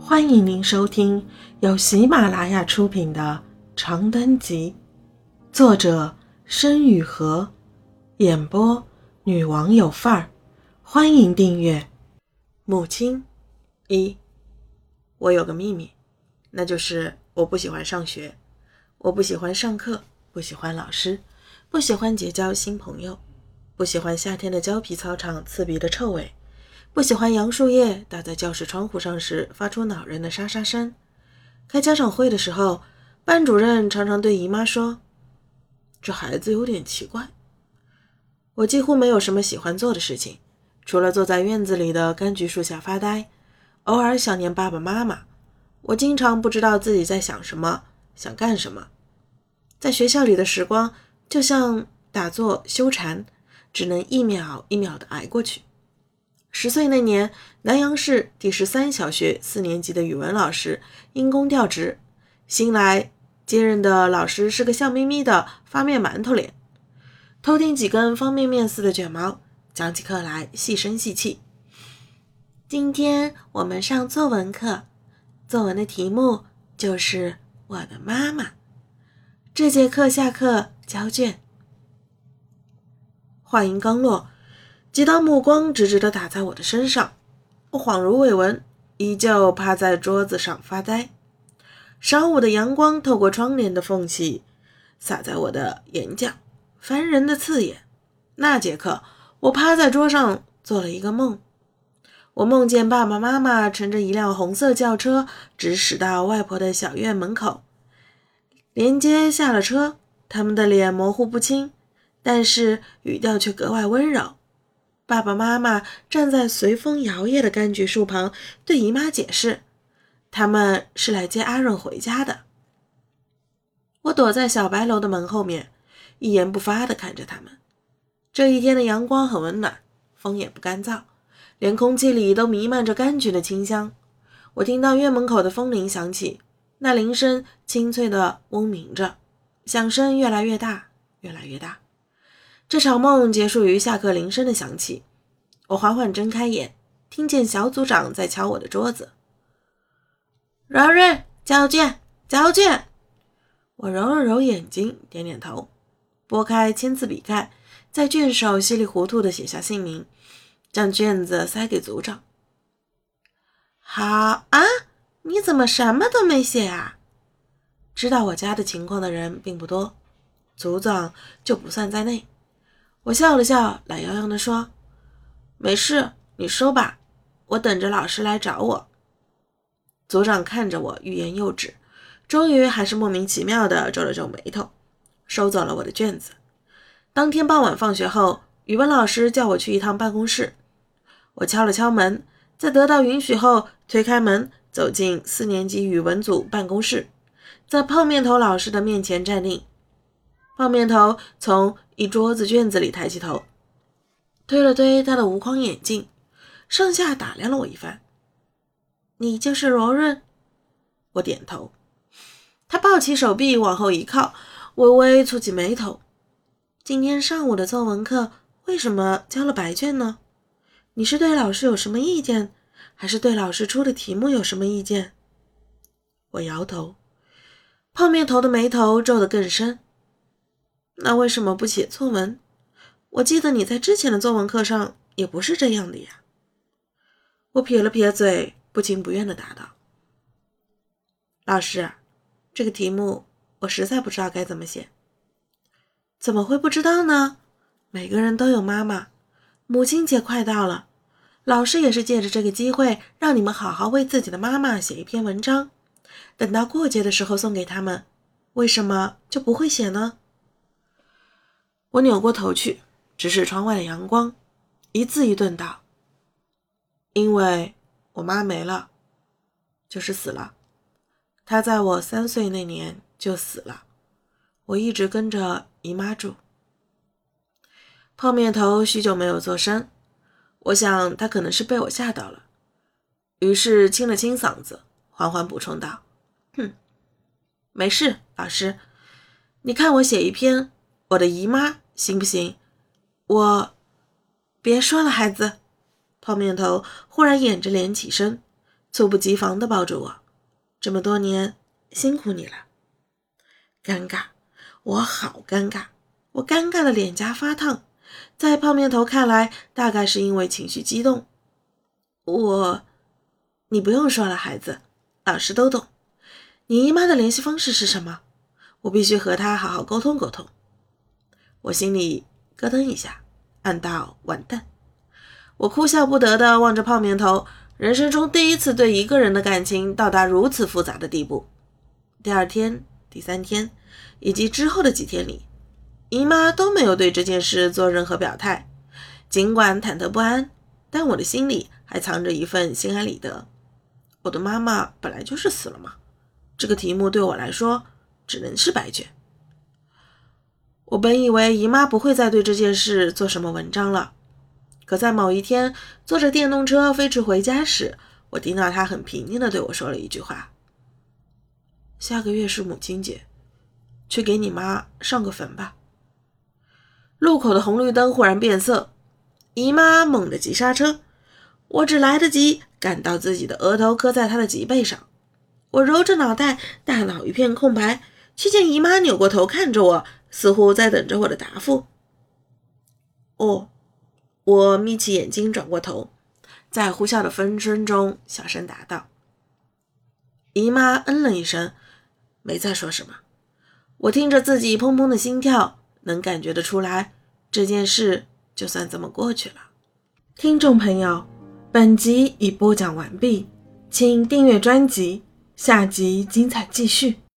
欢迎您收听由喜马拉雅出品的《长灯集》，作者申雨禾，演播女王有范儿。欢迎订阅。母亲一，我有个秘密，那就是我不喜欢上学，我不喜欢上课，不喜欢老师，不喜欢结交新朋友，不喜欢夏天的胶皮操场刺鼻的臭味。不喜欢杨树叶打在教室窗户上时发出恼人的沙沙声。开家长会的时候，班主任常常对姨妈说：“这孩子有点奇怪。”我几乎没有什么喜欢做的事情，除了坐在院子里的柑橘树下发呆，偶尔想念爸爸妈妈。我经常不知道自己在想什么，想干什么。在学校里的时光就像打坐修禅，只能一秒一秒地挨过去。十岁那年，南阳市第十三小学四年级的语文老师因公调职，新来接任的老师是个笑眯眯的发面馒头脸，偷听几根方便面似的卷毛，讲起课来细声细气。今天我们上作文课，作文的题目就是我的妈妈。这节课下课交卷。话音刚落。几道目光直直地打在我的身上，我恍如未闻，依旧趴在桌子上发呆。晌午的阳光透过窗帘的缝隙，洒在我的眼角，烦人的刺眼。那节课，我趴在桌上做了一个梦，我梦见爸爸妈妈乘着一辆红色轿车直驶到外婆的小院门口，连接下了车，他们的脸模糊不清，但是语调却格外温柔。爸爸妈妈站在随风摇曳的柑橘树旁，对姨妈解释：“他们是来接阿润回家的。”我躲在小白楼的门后面，一言不发地看着他们。这一天的阳光很温暖，风也不干燥，连空气里都弥漫着柑橘的清香。我听到院门口的风铃响起，那铃声清脆地嗡鸣着，响声越来越大，越来越大。这场梦结束于下课铃声的响起。我缓缓睁开眼，听见小组长在敲我的桌子。柔柔，交卷，交卷。我揉了揉眼睛，点点头，拨开签字笔盖，在卷首稀里糊涂地写下姓名，将卷子塞给组长。好啊，你怎么什么都没写啊？知道我家的情况的人并不多，组长就不算在内。我笑了笑，懒洋洋地说：“没事，你收吧，我等着老师来找我。”组长看着我，欲言又止，终于还是莫名其妙地皱了皱眉头，收走了我的卷子。当天傍晚放学后，语文老师叫我去一趟办公室。我敲了敲门，在得到允许后，推开门，走进四年级语文组办公室，在泡面头老师的面前站定。泡面头从一桌子卷子里抬起头，推了推他的无框眼镜，上下打量了我一番。你就是罗润？我点头。他抱起手臂往后一靠，微微蹙起眉头。今天上午的作文课为什么交了白卷呢？你是对老师有什么意见，还是对老师出的题目有什么意见？我摇头。泡面头的眉头皱得更深。那为什么不写作文？我记得你在之前的作文课上也不是这样的呀。我撇了撇嘴，不情不愿地答道：“老师，这个题目我实在不知道该怎么写。”怎么会不知道呢？每个人都有妈妈，母亲节快到了，老师也是借着这个机会让你们好好为自己的妈妈写一篇文章，等到过节的时候送给他们。为什么就不会写呢？我扭过头去，直视窗外的阳光，一字一顿道：“因为我妈没了，就是死了。她在我三岁那年就死了。我一直跟着姨妈住。”泡面头许久没有作声，我想他可能是被我吓到了，于是清了清嗓子，缓缓补充道：“哼，没事，老师，你看我写一篇。”我的姨妈行不行？我别说了，孩子。泡面头忽然掩着脸起身，猝不及防地抱住我。这么多年辛苦你了。尴尬，我好尴尬，我尴尬的脸颊发烫。在泡面头看来，大概是因为情绪激动。我，你不用说了，孩子，老师都懂。你姨妈的联系方式是什么？我必须和她好好沟通沟通。我心里咯噔一下，暗道完蛋。我哭笑不得地望着泡面头，人生中第一次对一个人的感情到达如此复杂的地步。第二天、第三天以及之后的几天里，姨妈都没有对这件事做任何表态。尽管忐忑不安，但我的心里还藏着一份心安理得。我的妈妈本来就是死了嘛。这个题目对我来说只能是白卷。我本以为姨妈不会再对这件事做什么文章了，可在某一天坐着电动车飞驰回家时，我听到她很平静地对我说了一句话：“下个月是母亲节，去给你妈上个坟吧。”路口的红绿灯忽然变色，姨妈猛地急刹车，我只来得及感到自己的额头磕在她的脊背上。我揉着脑袋，大脑一片空白，却见姨妈扭过头看着我，似乎在等着我的答复。哦，我眯起眼睛，转过头，在呼啸的风声中小声答道：“姨妈。”嗯了一声，没再说什么。我听着自己砰砰的心跳，能感觉得出来，这件事就算这么过去了。听众朋友，本集已播讲完毕，请订阅专辑。下集精彩继续。